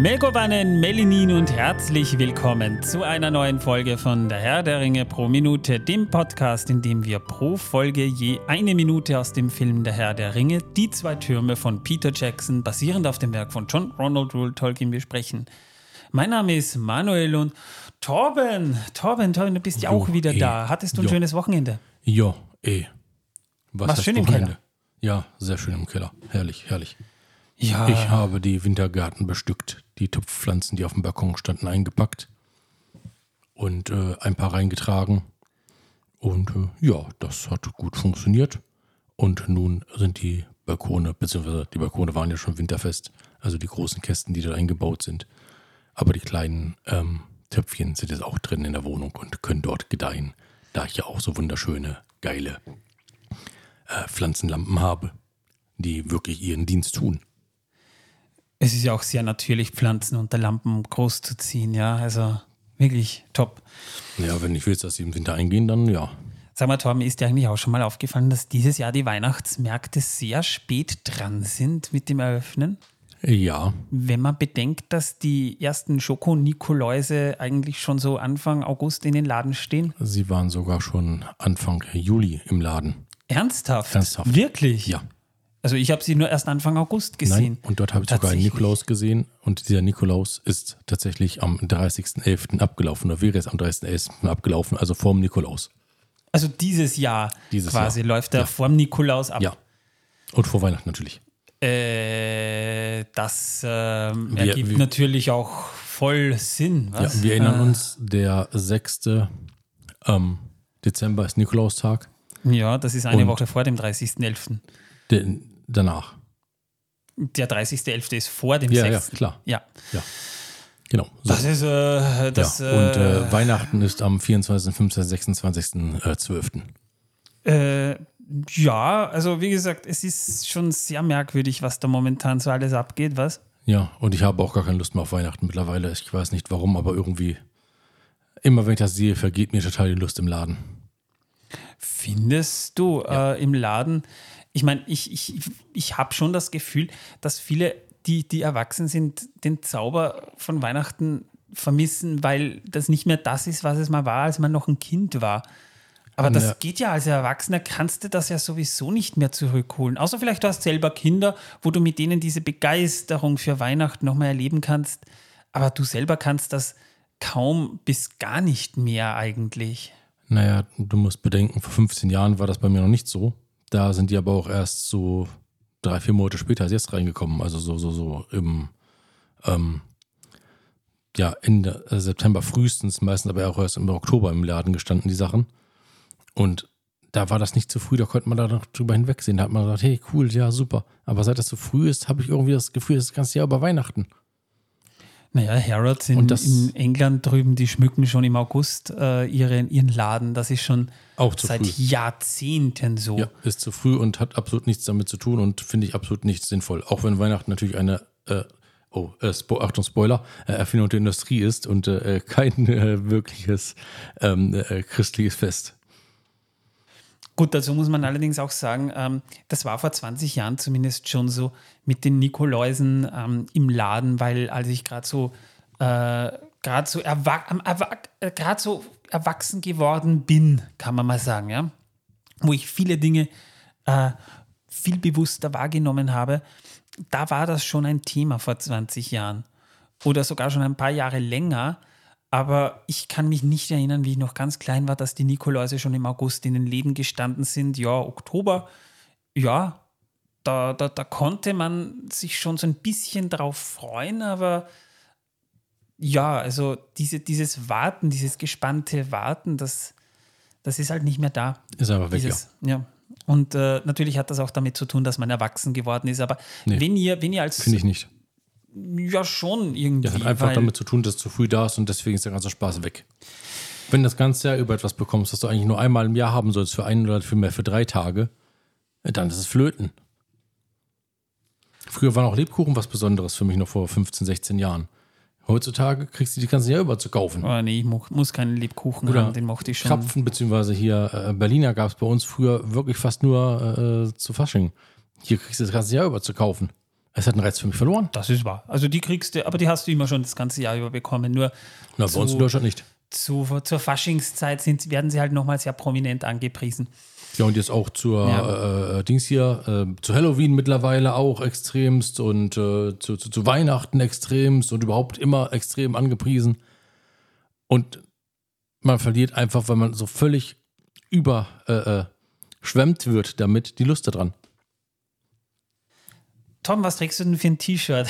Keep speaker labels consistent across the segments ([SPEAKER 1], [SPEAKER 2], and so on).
[SPEAKER 1] Megowannen, Melinin und herzlich willkommen zu einer neuen Folge von Der Herr der Ringe pro Minute, dem Podcast, in dem wir pro Folge je eine Minute aus dem Film Der Herr der Ringe, die zwei Türme von Peter Jackson, basierend auf dem Werk von John Ronald Rule Tolkien, besprechen. Mein Name ist Manuel und Torben, Torben, Torben, du bist ja auch wieder
[SPEAKER 2] eh.
[SPEAKER 1] da. Hattest du ein
[SPEAKER 2] Jo.
[SPEAKER 1] schönes Wochenende?
[SPEAKER 2] Ja, eh. Was heißt
[SPEAKER 1] schön im
[SPEAKER 2] Wochenende?
[SPEAKER 1] Keller?
[SPEAKER 2] Ja, sehr schön im Keller. Herrlich, herrlich.
[SPEAKER 1] Ja.
[SPEAKER 2] Ich habe die Wintergarten bestückt, die Topfpflanzen, die auf dem Balkon standen, eingepackt und äh, ein paar reingetragen. Und äh, ja, das hat gut funktioniert. Und nun sind die Balkone, beziehungsweise die Balkone waren ja schon winterfest, also die großen Kästen, die da eingebaut sind. Aber die kleinen ähm, Töpfchen sind jetzt auch drin in der Wohnung und können dort gedeihen, da ich ja auch so wunderschöne, geile äh, Pflanzenlampen habe, die wirklich ihren Dienst tun.
[SPEAKER 1] Es ist ja auch sehr natürlich, Pflanzen unter Lampen groß zu ziehen, ja. Also wirklich top.
[SPEAKER 2] Ja, wenn ich willst, dass sie im Winter eingehen, dann ja.
[SPEAKER 1] Sag mal, Torben, ist dir eigentlich auch schon mal aufgefallen, dass dieses Jahr die Weihnachtsmärkte sehr spät dran sind mit dem Eröffnen?
[SPEAKER 2] Ja,
[SPEAKER 1] Wenn man bedenkt, dass die ersten Schoko-Nikoläuse eigentlich schon so Anfang August in den Laden stehen.
[SPEAKER 2] sie waren sogar schon Anfang Juli im Laden.
[SPEAKER 1] Ernsthaft?
[SPEAKER 2] Ernsthaft.
[SPEAKER 1] Wirklich?
[SPEAKER 2] Ja.
[SPEAKER 1] Also ich habe sie nur erst Anfang August gesehen.
[SPEAKER 2] Nein, und dort habe ich sogar einen. Nikolaus gesehen und dieser Nikolaus ist tatsächlich am 30.11. abgelaufen oder wäre es am 30.11. abgelaufen, also vorm Nikolaus.
[SPEAKER 1] Also dieses Jahr
[SPEAKER 2] Dieses
[SPEAKER 1] quasi
[SPEAKER 2] Jahr.
[SPEAKER 1] läuft der
[SPEAKER 2] Ja.
[SPEAKER 1] vorm Nikolaus ab.
[SPEAKER 2] Ja. Und vor Weihnachten natürlich.
[SPEAKER 1] Äh, das
[SPEAKER 2] Wir-
[SPEAKER 1] ergibt
[SPEAKER 2] wir-
[SPEAKER 1] natürlich auch voll Sinn. Was?
[SPEAKER 2] Ja, wir erinnern
[SPEAKER 1] Äh,
[SPEAKER 2] uns, der 6. Ähm, Dezember ist Nikolaustag.
[SPEAKER 1] Ja, das ist eine
[SPEAKER 2] Und-
[SPEAKER 1] Woche vor dem 30.11.
[SPEAKER 2] Der, danach.
[SPEAKER 1] Der 30.11. ist vor dem
[SPEAKER 2] Ja, ja,
[SPEAKER 1] 6.
[SPEAKER 2] klar.
[SPEAKER 1] Ja,
[SPEAKER 2] Ja. Genau. So.
[SPEAKER 1] das ist äh, das.
[SPEAKER 2] ja. Und
[SPEAKER 1] äh,
[SPEAKER 2] äh, Weihnachten ist am 24., 25., 26., äh, 12.
[SPEAKER 1] äh, ja, also wie gesagt, es ist schon sehr merkwürdig, was da momentan so alles abgeht, was?
[SPEAKER 2] Ja, und ich habe auch gar keine Lust mehr auf Weihnachten mittlerweile. Ich weiß nicht warum, aber irgendwie, immer wenn ich das sehe, vergeht mir total die Lust im Laden.
[SPEAKER 1] Findest du äh, im Laden? Ich meine, ich, ich, ich habe schon das Gefühl, dass viele, die, die erwachsen sind, den Zauber von Weihnachten vermissen, weil das nicht mehr das ist, was es mal war, als man noch ein Kind war. Aber das
[SPEAKER 2] Ja.
[SPEAKER 1] geht ja als Erwachsener, kannst du das ja sowieso nicht mehr zurückholen. Außer vielleicht du hast selber Kinder, wo du mit denen diese Begeisterung für Weihnachten nochmal erleben kannst. Aber du selber kannst das kaum bis gar nicht mehr eigentlich.
[SPEAKER 2] Naja, du musst bedenken, vor 15 Jahren war das bei mir noch nicht so. Da sind die aber auch erst so drei, vier Monate später als jetzt reingekommen. Also so, so, so im ähm, ja, Ende äh, September frühestens, meistens aber auch erst im Oktober im Laden gestanden, die Sachen. Und da war das nicht zu früh, da konnte man da noch drüber hinwegsehen. Da hat man gesagt, hey, cool, ja, super. Aber seit das so früh ist, habe ich irgendwie das Gefühl, das ganze Jahr über Weihnachten.
[SPEAKER 1] Naja, Harrods in, in England drüben, die schmücken schon im August äh, ihre, ihren Laden. Das ist schon seit
[SPEAKER 2] früh.
[SPEAKER 1] Jahrzehnten so.
[SPEAKER 2] Ja, ist zu früh und hat absolut nichts damit zu tun und finde ich absolut nicht sinnvoll. Auch wenn Weihnachten natürlich eine, äh, oh, äh, Spo Achtung, Spoiler, äh, Erfindung der Industrie ist und äh, kein äh, wirkliches ähm, äh, christliches Fest.
[SPEAKER 1] Gut, dazu muss man allerdings auch sagen, ähm, das war vor 20 Jahren zumindest schon so mit den Nikoläusen ähm, im Laden, weil als ich gerade so äh, so, erwa erwa äh, so erwachsen geworden bin, kann man mal sagen, ja, wo ich viele Dinge äh, viel bewusster wahrgenommen habe, da war das schon ein Thema vor 20 Jahren oder sogar schon ein paar Jahre länger. Aber ich kann mich nicht erinnern, wie ich noch ganz klein war, dass die Nikoläuse schon im August in den Läden gestanden sind. Ja, Oktober, ja, da, da, da konnte man sich schon so ein bisschen drauf freuen, aber ja, also diese, dieses Warten, dieses gespannte Warten, das, das ist halt nicht mehr da.
[SPEAKER 2] Ist einfach weg,
[SPEAKER 1] Dieses, ja. Und äh, natürlich hat das auch damit zu tun, dass man erwachsen geworden ist. Aber
[SPEAKER 2] Nee.
[SPEAKER 1] wenn ihr, wenn ihr als
[SPEAKER 2] Finde ich nicht.
[SPEAKER 1] Ja schon irgendwie,
[SPEAKER 2] Das hat einfach damit zu tun, dass es zu früh da ist und deswegen ist der ganze Spaß weg. Wenn du das ganze Jahr über etwas bekommst, das du eigentlich nur einmal im Jahr haben sollst, für einen oder für mehr für drei Tage, äh, dann ist es Flöten. Früher waren auch Lebkuchen was Besonderes für mich noch vor 15, 16 Jahren. Heutzutage kriegst du die ganze Jahr über zu kaufen.
[SPEAKER 1] Oh, nee, ich muss keinen Lebkuchen
[SPEAKER 2] Oder
[SPEAKER 1] haben, den mochte ich schon.
[SPEAKER 2] Krapfen, beziehungsweise hier äh, Berliner gab es bei uns früher wirklich fast nur äh, zu Fasching. Hier kriegst du das ganze Jahr über zu kaufen. Es hat einen Reiz für mich verloren.
[SPEAKER 1] Das ist wahr. Also die kriegst du, aber die hast du immer schon das ganze Jahr über bekommen. Nur
[SPEAKER 2] Na, bei uns in Deutschland nicht.
[SPEAKER 1] zu, zur Faschingszeit sind, werden sie halt nochmal sehr prominent angepriesen.
[SPEAKER 2] Ja, und jetzt auch zur
[SPEAKER 1] Ja.
[SPEAKER 2] äh, Dings hier, äh, zu Halloween mittlerweile auch extremst und äh, zu, zu, zu Weihnachten extremst und überhaupt immer extrem angepriesen. Und man verliert einfach, weil man so völlig überschwemmt äh, äh, wird damit, die Lust daran.
[SPEAKER 1] Tom, was trägst du denn für ein T-Shirt?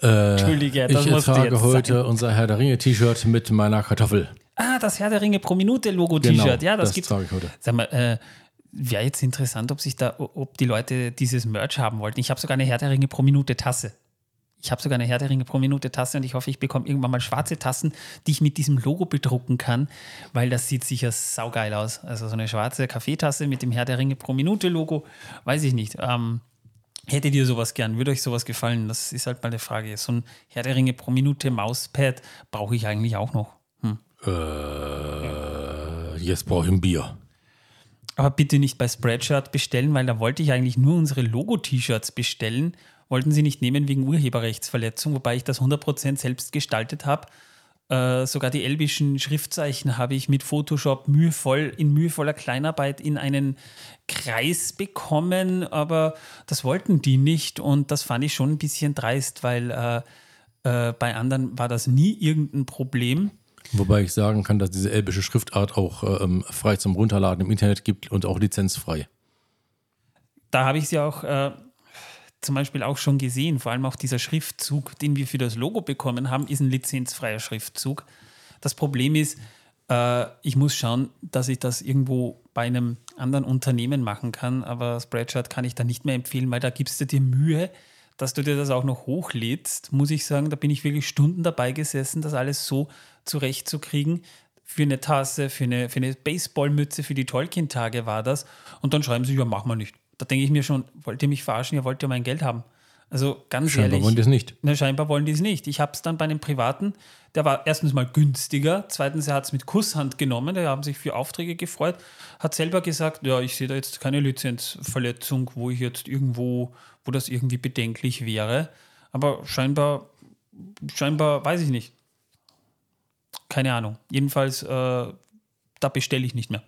[SPEAKER 2] Äh,
[SPEAKER 1] Entschuldige, das
[SPEAKER 2] ich trage heute
[SPEAKER 1] sein.
[SPEAKER 2] unser Herr der Ringe T-Shirt mit meiner Kartoffel.
[SPEAKER 1] Ah, das Herr der Ringe pro Minute Logo T-Shirt. ja, das, gibt's.
[SPEAKER 2] Genau, trage ich heute.
[SPEAKER 1] Sag mal, äh, wäre jetzt interessant, ob sich da, ob die Leute dieses Merch haben wollten. Ich habe sogar eine Herr der Ringe pro Minute Tasse. Ich habe sogar eine Herr der Ringe pro Minute Tasse und ich hoffe, ich bekomme irgendwann mal schwarze Tassen, die ich mit diesem Logo bedrucken kann, weil das sieht sicher saugeil aus. Also so eine schwarze Kaffeetasse mit dem Herr der Ringe pro Minute Logo, weiß ich nicht. Ähm, hättet ihr sowas gern? Würde euch sowas gefallen? Das ist halt mal eine Frage. So ein Herr der Ringe pro Minute Mauspad brauche ich eigentlich auch noch. Hm.
[SPEAKER 2] Äh, jetzt brauche ich ein Bier.
[SPEAKER 1] Aber bitte nicht bei Spreadshirt bestellen, weil da wollte ich eigentlich nur unsere Logo-T-Shirts bestellen. Wollten sie nicht nehmen wegen Urheberrechtsverletzung, wobei ich das 100% selbst gestaltet habe. Äh, sogar die elbischen Schriftzeichen habe ich mit Photoshop mühevoll, in mühevoller Kleinarbeit in einen Kreis bekommen, aber das wollten die nicht und das fand ich schon ein bisschen dreist, weil äh, äh, bei anderen war das nie irgendein Problem.
[SPEAKER 2] Wobei ich sagen kann, dass diese elbische Schriftart auch ähm, frei zum Runterladen im Internet gibt und auch lizenzfrei.
[SPEAKER 1] da habe ich sie auch äh, zum Beispiel auch schon gesehen. Vor allem auch dieser Schriftzug, den wir für das Logo bekommen haben, ist ein lizenzfreier Schriftzug. Das Problem ist, äh, ich muss schauen, dass ich das irgendwo bei einem anderen Unternehmen machen kann, aber Spreadshirt kann ich da nicht mehr empfehlen, weil da gibst du dir Mühe, dass du dir das auch noch hochlädst. Muss ich sagen, da bin ich wirklich Stunden dabei gesessen, das alles so zurechtzukriegen. Für eine Tasse, für eine, für eine Baseballmütze, für die Tolkien-Tage war das. Und dann schreiben sie, ja, mach mal nicht. Da denke ich mir schon, wollt ihr mich verarschen? Ihr wollt ja mein Geld haben. Also ganz
[SPEAKER 2] Scheinbar
[SPEAKER 1] ehrlich.
[SPEAKER 2] wollen die es nicht.
[SPEAKER 1] Na, scheinbar wollen die es nicht. Ich habe es dann bei einem Privaten, der war erstens mal günstiger, zweitens, er hat es mit Kusshand genommen, die haben sich für Aufträge gefreut, hat selber gesagt, ja, ich sehe da jetzt keine Lizenzverletzung, wo ich jetzt irgendwo, wo das irgendwie bedenklich wäre. Aber scheinbar, scheinbar, weiß ich nicht. Keine Ahnung. Jedenfalls, äh, da bestelle ich nicht mehr.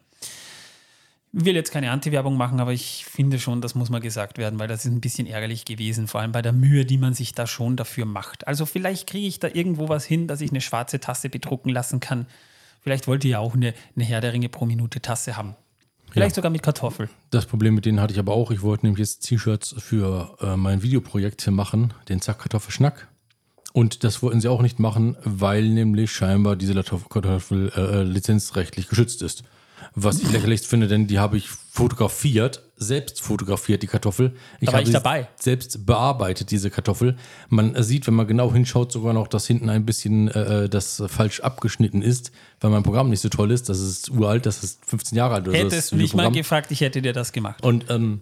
[SPEAKER 1] Ich will jetzt keine Anti-Werbung machen, aber ich finde schon, das muss mal gesagt werden, weil das ist ein bisschen ärgerlich gewesen, vor allem bei der Mühe, die man sich da schon dafür macht. Also vielleicht kriege ich da irgendwo was hin, dass ich eine schwarze Tasse bedrucken lassen kann. Vielleicht wollt ihr ja auch eine, eine Herr der Ringe pro Minute Tasse haben. Vielleicht
[SPEAKER 2] Ja.
[SPEAKER 1] sogar mit Kartoffel.
[SPEAKER 2] Das Problem mit denen hatte ich aber auch. Ich wollte nämlich jetzt T-Shirts für äh, mein Videoprojekt hier machen, den Zack Kartoffelschnack. Und das wollten sie auch nicht machen, weil nämlich scheinbar diese Kartoffel, Kartoffel äh, lizenzrechtlich geschützt ist. Was ich lächerlich finde, denn die habe ich fotografiert, selbst fotografiert, die Kartoffel. Ich
[SPEAKER 1] Da war
[SPEAKER 2] habe
[SPEAKER 1] ich dabei.
[SPEAKER 2] Selbst bearbeitet, diese Kartoffel. Man sieht, wenn man genau hinschaut, sogar noch, dass hinten ein bisschen äh, das äh, falsch abgeschnitten ist, weil mein Programm nicht so toll ist. Das ist uralt, das ist 15 Jahre alt. Oder das
[SPEAKER 1] Hättest du mich mal gefragt, ich hätte dir das gemacht.
[SPEAKER 2] Und ähm,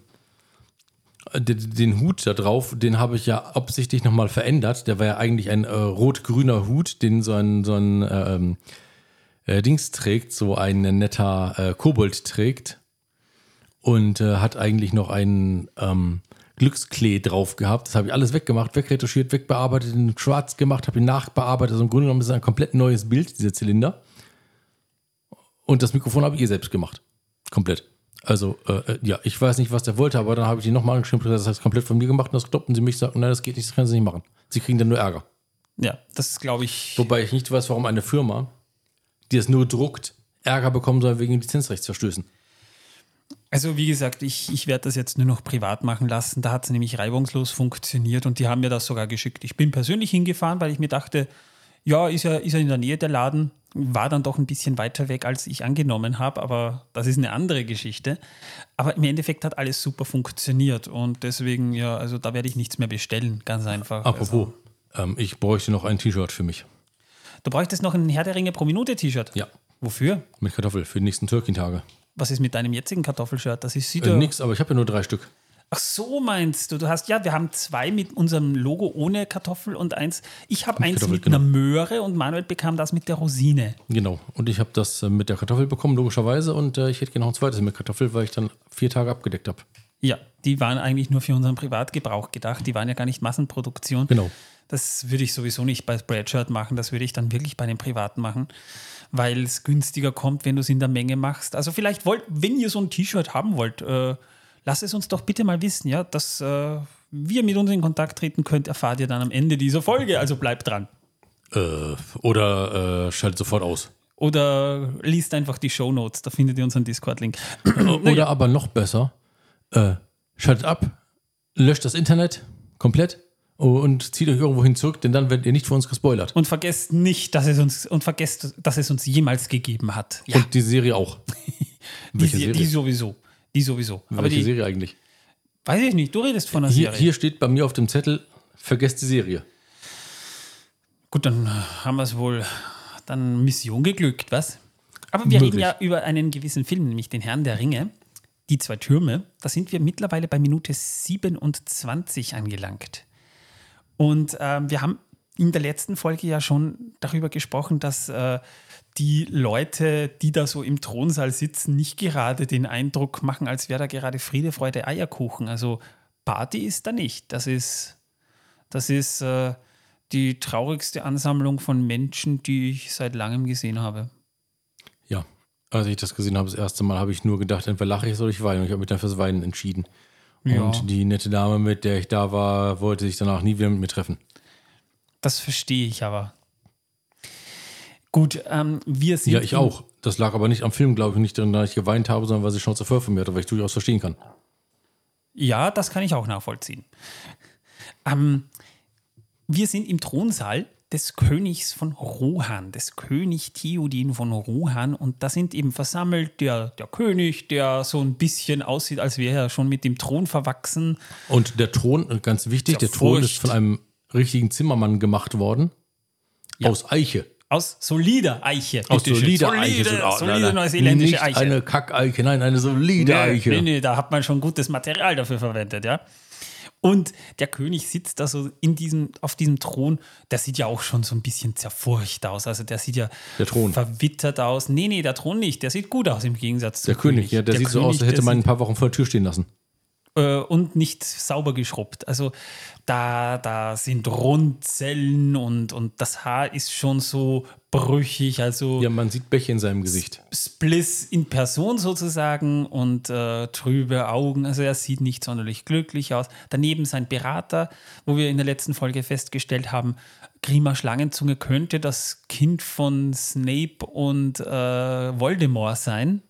[SPEAKER 2] den, den Hut da drauf, den habe ich ja absichtlich nochmal verändert. Der war ja eigentlich ein äh, rot-grüner Hut, den so ein, so ein äh, ähm, äh, Dings trägt, so ein netter äh, Kobold trägt. Und äh, hat eigentlich noch einen ähm, Glücksklee drauf gehabt. Das habe ich alles weggemacht, wegretuschiert, wegbearbeitet, in schwarz gemacht, habe ihn nachbearbeitet. Also im Grunde genommen ist es ein komplett neues Bild, dieser Zylinder. Und das Mikrofon habe ich ihr selbst gemacht. Komplett. Also, äh, äh, ja, ich weiß nicht, was der wollte, aber dann habe ich die nochmal angeschrieben, das heißt komplett von mir gemacht und das kloppten sie mich, sagten, nein, das geht nicht, das können sie nicht machen. Sie kriegen dann nur Ärger.
[SPEAKER 1] Ja, das ist, glaube ich.
[SPEAKER 2] Wobei ich nicht weiß, warum eine Firma, die es nur druckt, Ärger bekommen soll wegen Lizenzrechtsverstößen.
[SPEAKER 1] Also wie gesagt, ich, ich werde das jetzt nur noch privat machen lassen. Da hat es nämlich reibungslos funktioniert und die haben mir das sogar geschickt. Ich bin persönlich hingefahren, weil ich mir dachte, ja, ist ja, ist ja in der Nähe der Laden. War dann doch ein bisschen weiter weg, als ich angenommen habe, aber das ist eine andere Geschichte. Aber im Endeffekt hat alles super funktioniert und deswegen, ja, also da werde ich nichts mehr bestellen, ganz einfach.
[SPEAKER 2] Apropos, ähm, ich bräuchte noch ein T-Shirt für mich.
[SPEAKER 1] Du bräuchtest noch ein Herr der Ringe pro Minute T-Shirt.
[SPEAKER 2] Ja,
[SPEAKER 1] Wofür?
[SPEAKER 2] mit Kartoffel für die nächsten Türkin-Tage.
[SPEAKER 1] Was ist mit deinem jetzigen Kartoffelshirt? Das ist sieht
[SPEAKER 2] Äh, nix, aber ich habe ja nur drei Stück.
[SPEAKER 1] Ach so meinst du? Du hast ja, wir haben zwei mit unserem Logo ohne Kartoffel und eins. Ich habe eins
[SPEAKER 2] Kartoffel,
[SPEAKER 1] mit
[SPEAKER 2] genau.
[SPEAKER 1] einer Möhre und Manuel bekam das mit der Rosine.
[SPEAKER 2] Genau. Und ich habe das äh, mit der Kartoffel bekommen, logischerweise. Und äh, ich hätte gerne noch ein zweites mit Kartoffel, weil ich dann vier Tage abgedeckt habe.
[SPEAKER 1] Ja, die waren eigentlich nur für unseren Privatgebrauch gedacht. Die waren ja gar nicht Massenproduktion.
[SPEAKER 2] Genau.
[SPEAKER 1] Das würde ich sowieso nicht bei Spreadshirt machen, das würde ich dann wirklich bei den Privaten machen, weil es günstiger kommt, wenn du es in der Menge machst. Also vielleicht wollt, wenn ihr so ein T-Shirt haben wollt, äh, lasst es uns doch bitte mal wissen, ja, dass äh, wir mit uns in Kontakt treten könnt, erfahrt ihr dann am Ende dieser Folge. Also bleibt dran.
[SPEAKER 2] Äh, oder äh, schaltet sofort aus.
[SPEAKER 1] Oder liest einfach die Show Notes, da findet ihr unseren Discord-Link.
[SPEAKER 2] Oder aber noch besser, äh, schaltet ab, löscht das Internet komplett und zieht euch irgendwo hin zurück, denn dann werdet ihr nicht von uns gespoilert.
[SPEAKER 1] Und vergesst nicht, dass es uns und vergesst, dass es uns jemals gegeben hat. Ja,
[SPEAKER 2] Und die Serie auch.
[SPEAKER 1] die,
[SPEAKER 2] Serie?
[SPEAKER 1] die sowieso. Die sowieso. Aber
[SPEAKER 2] Welche
[SPEAKER 1] die,
[SPEAKER 2] Serie eigentlich?
[SPEAKER 1] weiß ich nicht, du redest von einer
[SPEAKER 2] Hier,
[SPEAKER 1] Serie.
[SPEAKER 2] hier steht bei mir auf dem Zettel, vergesst die Serie.
[SPEAKER 1] Gut, dann haben wir es wohl dann Mission geglückt, was? Aber wir reden
[SPEAKER 2] Möglich.
[SPEAKER 1] ja über einen gewissen Film, nämlich den Herrn der Ringe, die zwei Türme. Da sind wir mittlerweile bei Minute 27 angelangt. Und ähm, wir haben in der letzten Folge ja schon darüber gesprochen, dass äh, die Leute, die da so im Thronsaal sitzen, nicht gerade den Eindruck machen, als wäre da gerade Friede, Freude, Eierkuchen. Also Party ist da nicht. Das ist, das ist äh, die traurigste Ansammlung von Menschen, die ich seit langem gesehen habe.
[SPEAKER 2] Ja, als ich das gesehen habe, das erste Mal, habe ich nur gedacht, entweder lache ich oder ich weine. Und ich habe mich dann fürs Weinen entschieden.
[SPEAKER 1] Ja.
[SPEAKER 2] Und die nette Dame, mit der ich da war, wollte sich danach nie wieder mit mir treffen.
[SPEAKER 1] Das verstehe ich aber. Gut, ähm, wir sind.
[SPEAKER 2] Ja, ich auch. Das lag aber nicht am Film, glaube ich, nicht daran, dass ich geweint habe, sondern weil sie Schnauze voll von mir hatte, weil ich durchaus verstehen kann.
[SPEAKER 1] Ja, das kann ich auch nachvollziehen. Ähm, wir sind im Thronsaal des Königs von Rohan, des König Theodin von Rohan. Und da sind eben versammelt der, der König, der so ein bisschen aussieht, als wäre er schon mit dem Thron verwachsen.
[SPEAKER 2] Und der Thron, ganz wichtig,
[SPEAKER 1] Der
[SPEAKER 2] der Thron ist von einem richtigen Zimmermann gemacht worden.
[SPEAKER 1] Ja.
[SPEAKER 2] Aus Eiche.
[SPEAKER 1] Aus solider Eiche.
[SPEAKER 2] Aus solider
[SPEAKER 1] solide,
[SPEAKER 2] Eiche. So- oh,
[SPEAKER 1] solide neuseeländische
[SPEAKER 2] Nicht
[SPEAKER 1] Eiche.
[SPEAKER 2] eine Kackeiche, nein, eine solide
[SPEAKER 1] Nee,
[SPEAKER 2] Eiche.
[SPEAKER 1] Nee, nee, da hat man schon gutes Material dafür verwendet, ja. Und der König sitzt da so in diesem, auf diesem Thron, der sieht ja auch schon so ein bisschen zerfurcht aus. Also der sieht ja
[SPEAKER 2] Der Thron.
[SPEAKER 1] verwittert aus. Nee, nee, der Thron nicht. Der sieht gut aus im Gegensatz zum
[SPEAKER 2] Der König, ja, der, sieht so aus, als hätte
[SPEAKER 1] der
[SPEAKER 2] man ein paar Wochen vor der Tür stehen lassen.
[SPEAKER 1] Äh, und nicht sauber geschrubbt. Also da, da sind Rundzellen und, und das Haar ist schon so brüchig, also
[SPEAKER 2] Ja, man sieht Bäche in seinem Gesicht.
[SPEAKER 1] Spliss in Person sozusagen und äh, trübe Augen. Also er sieht nicht sonderlich glücklich aus. Daneben sein Berater, wo wir in der letzten Folge festgestellt haben, Grima Schlangenzunge könnte das Kind von Snape und äh, Voldemort sein.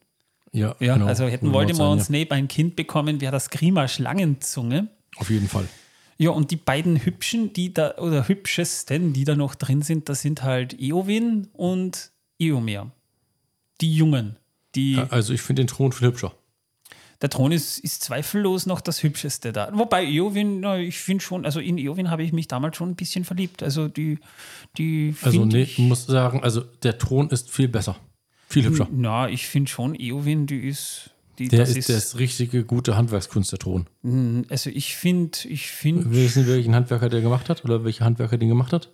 [SPEAKER 2] Ja,
[SPEAKER 1] Ja,
[SPEAKER 2] genau.
[SPEAKER 1] also hätten Voldemort und Snape ein Kind bekommen, wäre das Grima Schlangenzunge.
[SPEAKER 2] Auf jeden Fall.
[SPEAKER 1] Ja, und die beiden Hübschen, die da, oder Hübschesten, die da noch drin sind, das sind halt Eowyn und Eomer. Die Jungen. Die,
[SPEAKER 2] Ja, also ich finde den Thron viel hübscher.
[SPEAKER 1] Der Thron ist, ist zweifellos noch das Hübscheste da. Wobei Eowyn, ich finde schon, also in Eowyn habe ich mich damals schon ein bisschen verliebt. Also die, die
[SPEAKER 2] Also nee,
[SPEAKER 1] ich
[SPEAKER 2] muss sagen, also der Thron ist viel besser. Viel hübscher.
[SPEAKER 1] na, ich finde schon, Eowyn, die ist, die,
[SPEAKER 2] Der
[SPEAKER 1] das
[SPEAKER 2] ist, ist richtige gute Handwerkskunst, der Thron.
[SPEAKER 1] Also ich finde, ich finde,
[SPEAKER 2] Wissen wir, welchen Handwerker der gemacht hat oder welcher Handwerker den gemacht hat?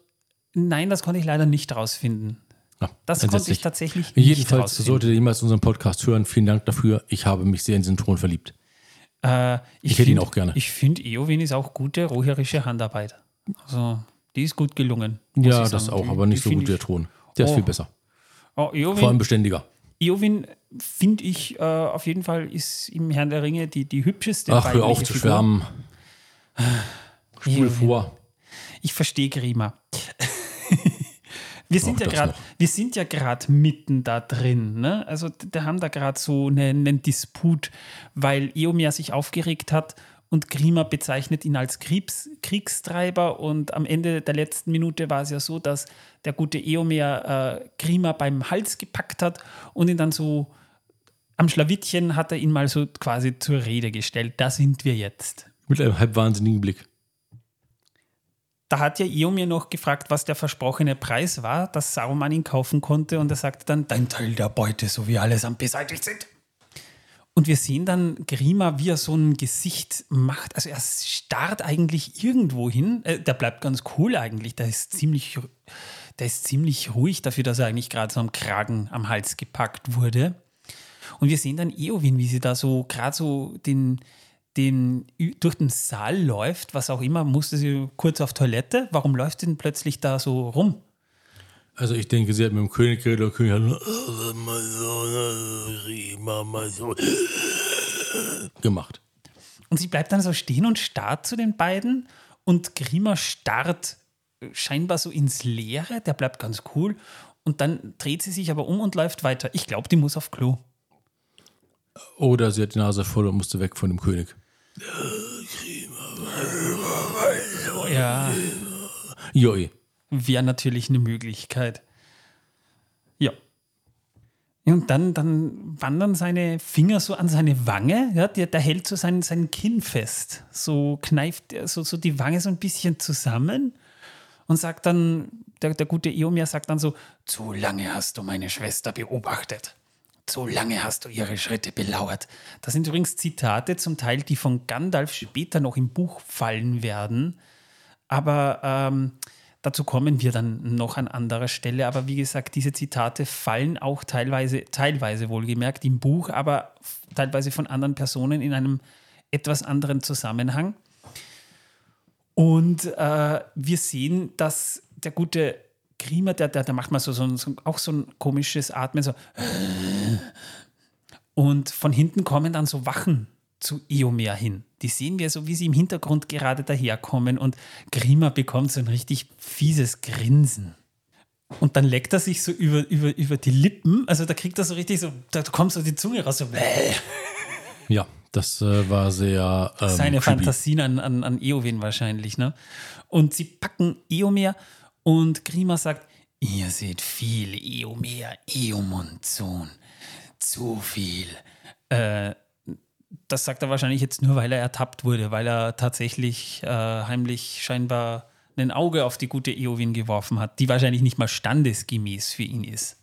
[SPEAKER 1] nein, das konnte ich leider nicht rausfinden.
[SPEAKER 2] Ja,
[SPEAKER 1] Das konnte ich tatsächlich nicht
[SPEAKER 2] Jedenfalls
[SPEAKER 1] rausfinden.
[SPEAKER 2] solltet ihr jemals unseren Podcast hören. Vielen Dank dafür. Ich habe mich sehr in diesen Thron verliebt.
[SPEAKER 1] Äh,
[SPEAKER 2] Ich hätte ihn auch gerne.
[SPEAKER 1] Ich finde, Eowyn ist auch gute räucherische Handarbeit. Also, die ist gut gelungen.
[SPEAKER 2] Ja,
[SPEAKER 1] ich
[SPEAKER 2] das auch, aber nicht so gut wie der
[SPEAKER 1] ich-
[SPEAKER 2] Thron. Der ist
[SPEAKER 1] Oh.
[SPEAKER 2] viel besser.
[SPEAKER 1] Oh,
[SPEAKER 2] Vor allem
[SPEAKER 1] Eowyn,
[SPEAKER 2] beständiger.
[SPEAKER 1] Eowyn finde ich äh, auf jeden Fall ist im Herrn der Ringe die, die hübscheste
[SPEAKER 2] Ach, hör auf zu schwärmen. Spul
[SPEAKER 1] Eowyn.
[SPEAKER 2] vor.
[SPEAKER 1] Ich verstehe Grima. wir sind ja
[SPEAKER 2] noch.
[SPEAKER 1] wir sind ja gerade mitten da drin. Ne? Also da haben da gerade so einen, einen Disput, weil Eomer sich aufgeregt hat und Grima bezeichnet ihn als Kriegs, Kriegstreiber und am Ende der letzten Minute war es ja so, dass der gute Eomer äh, Grima beim Hals gepackt hat und ihn dann so am Schlawittchen hat er ihn mal so quasi zur Rede gestellt. Da sind wir jetzt.
[SPEAKER 2] Mit einem halb wahnsinnigen Blick.
[SPEAKER 1] Da hat ja Eomer noch gefragt, was der versprochene Preis war, dass Saruman ihn kaufen konnte. Und er sagte dann, dein Teil der Beute, so wie allesamt beseitigt sind. Und wir sehen dann Grima, wie er so ein Gesicht macht. Also er starrt eigentlich irgendwo hin. Äh, der bleibt ganz cool eigentlich. Der ist ziemlich, der ist ziemlich ruhig dafür, dass er eigentlich gerade so am Kragen am Hals gepackt wurde. Und wir sehen dann Eowyn, wie sie da so gerade so den, den, durch den Saal läuft, was auch immer, musste sie kurz auf Toilette. Warum läuft sie denn plötzlich da so rum?
[SPEAKER 2] Also ich denke, sie hat mit dem König geredet und der König hat "Oh, mal so, mal so gemacht.
[SPEAKER 1] Und sie bleibt dann so stehen und starrt zu den beiden und Grima starrt scheinbar so ins Leere, der bleibt ganz cool und dann dreht sie sich aber um und läuft weiter. Ich glaube, die muss auf Klo.
[SPEAKER 2] Oder sie hat die Nase voll und musste weg von dem König.
[SPEAKER 1] Ja,
[SPEAKER 2] Joi.
[SPEAKER 1] Wäre natürlich eine Möglichkeit. Ja. Und dann, dann wandern seine Finger so an seine Wange. Ja, der, der hält so sein, sein Kinn fest. So kneift er so, so die Wange so ein bisschen zusammen und sagt dann, der, der gute Eomir sagt dann so: Zu lange hast du meine Schwester beobachtet. Zu lange hast du ihre Schritte belauert. Das sind übrigens Zitate, zum Teil, die von Gandalf später noch im Buch fallen werden. Aber ähm, dazu kommen wir dann noch an anderer Stelle. Aber wie gesagt, diese Zitate fallen auch teilweise, teilweise wohlgemerkt im Buch, aber teilweise von anderen Personen in einem etwas anderen Zusammenhang. Und äh, wir sehen, dass der gute Grima, der, der, der macht mal so, so, so auch so ein komisches Atmen, so. Und von hinten kommen dann so Wachen zu Eomer hin. Die sehen wir so, wie sie im Hintergrund gerade daherkommen und Grima bekommt so ein richtig fieses Grinsen. Und dann leckt er sich so über, über, über die Lippen, also da kriegt er so richtig so, da kommt so die Zunge raus, so bäh.
[SPEAKER 2] Ja, das äh, war sehr ähm,
[SPEAKER 1] seine
[SPEAKER 2] creepy.
[SPEAKER 1] Fantasien an, an, an Eowyn wahrscheinlich. Ne? Und sie packen Eomer und Grima sagt, ihr seht viel Eomer, Eomunds Sohn. Zu viel. Äh, das sagt er wahrscheinlich jetzt nur, weil er ertappt wurde, weil er tatsächlich äh, heimlich scheinbar ein Auge auf die gute Eowyn geworfen hat, die wahrscheinlich nicht mal standesgemäß für ihn ist.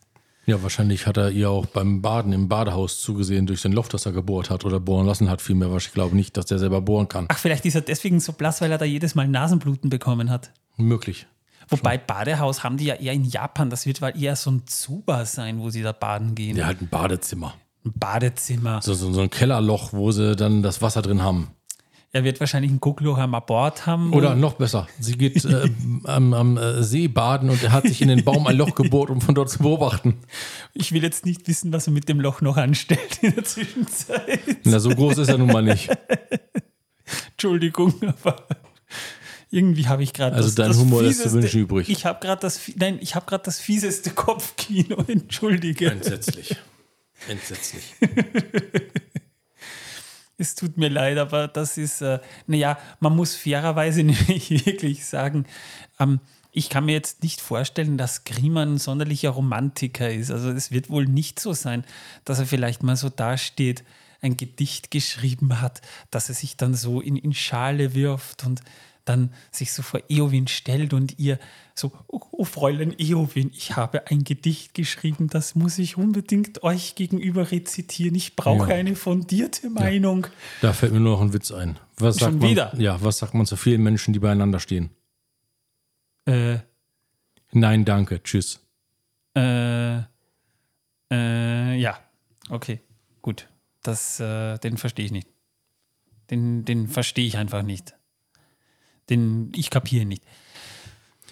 [SPEAKER 2] Ja, wahrscheinlich hat er ihr auch beim Baden im Badehaus zugesehen durch sein Loch, das er gebohrt hat oder bohren lassen hat. Vielmehr, ich glaube nicht, dass der selber bohren kann.
[SPEAKER 1] Ach, vielleicht ist er deswegen so blass, weil er da jedes Mal Nasenbluten bekommen hat.
[SPEAKER 2] Möglich.
[SPEAKER 1] Wobei Badehaus haben die ja eher in Japan. Das wird wohl eher so ein Zuba sein, wo sie da baden gehen.
[SPEAKER 2] Der hat ein Badezimmer.
[SPEAKER 1] Ein Badezimmer.
[SPEAKER 2] So, so, so ein Kellerloch, wo sie dann das Wasser drin haben.
[SPEAKER 1] Er wird wahrscheinlich ein Guckloch am Bord haben.
[SPEAKER 2] Oder noch besser, sie geht äh, am, am äh, See baden und er hat sich in den Baum ein Loch gebohrt, um von dort zu beobachten.
[SPEAKER 1] ich will jetzt nicht wissen, was er mit dem Loch noch anstellt in der Zwischenzeit.
[SPEAKER 2] Na, so groß ist er nun mal nicht.
[SPEAKER 1] Entschuldigung, aber irgendwie habe ich gerade
[SPEAKER 2] Also dein Humor lässt zu wünschen übrig.
[SPEAKER 1] Ich habe gerade das, nein, ich habe gerade das fieseste Kopfkino. Entschuldige.
[SPEAKER 2] Entsetzlich. Entsetzlich.
[SPEAKER 1] Es tut mir leid, aber das ist, äh, naja, man muss fairerweise nämlich wirklich sagen, ähm, ich kann mir jetzt nicht vorstellen, dass Grima ein sonderlicher Romantiker ist. Also es wird wohl nicht so sein, dass er vielleicht mal so dasteht, ein Gedicht geschrieben hat, dass er sich dann so in, in Schale wirft und dann sich so vor Eowyn stellt und ihr so, oh, oh Fräulein Eowyn, ich habe ein Gedicht geschrieben, das muss ich unbedingt euch gegenüber rezitieren. Ich brauche
[SPEAKER 2] Ja.
[SPEAKER 1] eine fundierte Meinung.
[SPEAKER 2] Da fällt mir nur noch ein Witz ein. Was sagt
[SPEAKER 1] Schon
[SPEAKER 2] man,
[SPEAKER 1] wieder?
[SPEAKER 2] Ja, was sagt man zu vielen Menschen, die beieinander stehen?
[SPEAKER 1] Äh,
[SPEAKER 2] Nein, danke, tschüss.
[SPEAKER 1] äh, äh, ja, okay, gut. Das, äh, den verstehe ich nicht. Den, den verstehe ich einfach nicht. Den, ich kapiere nicht.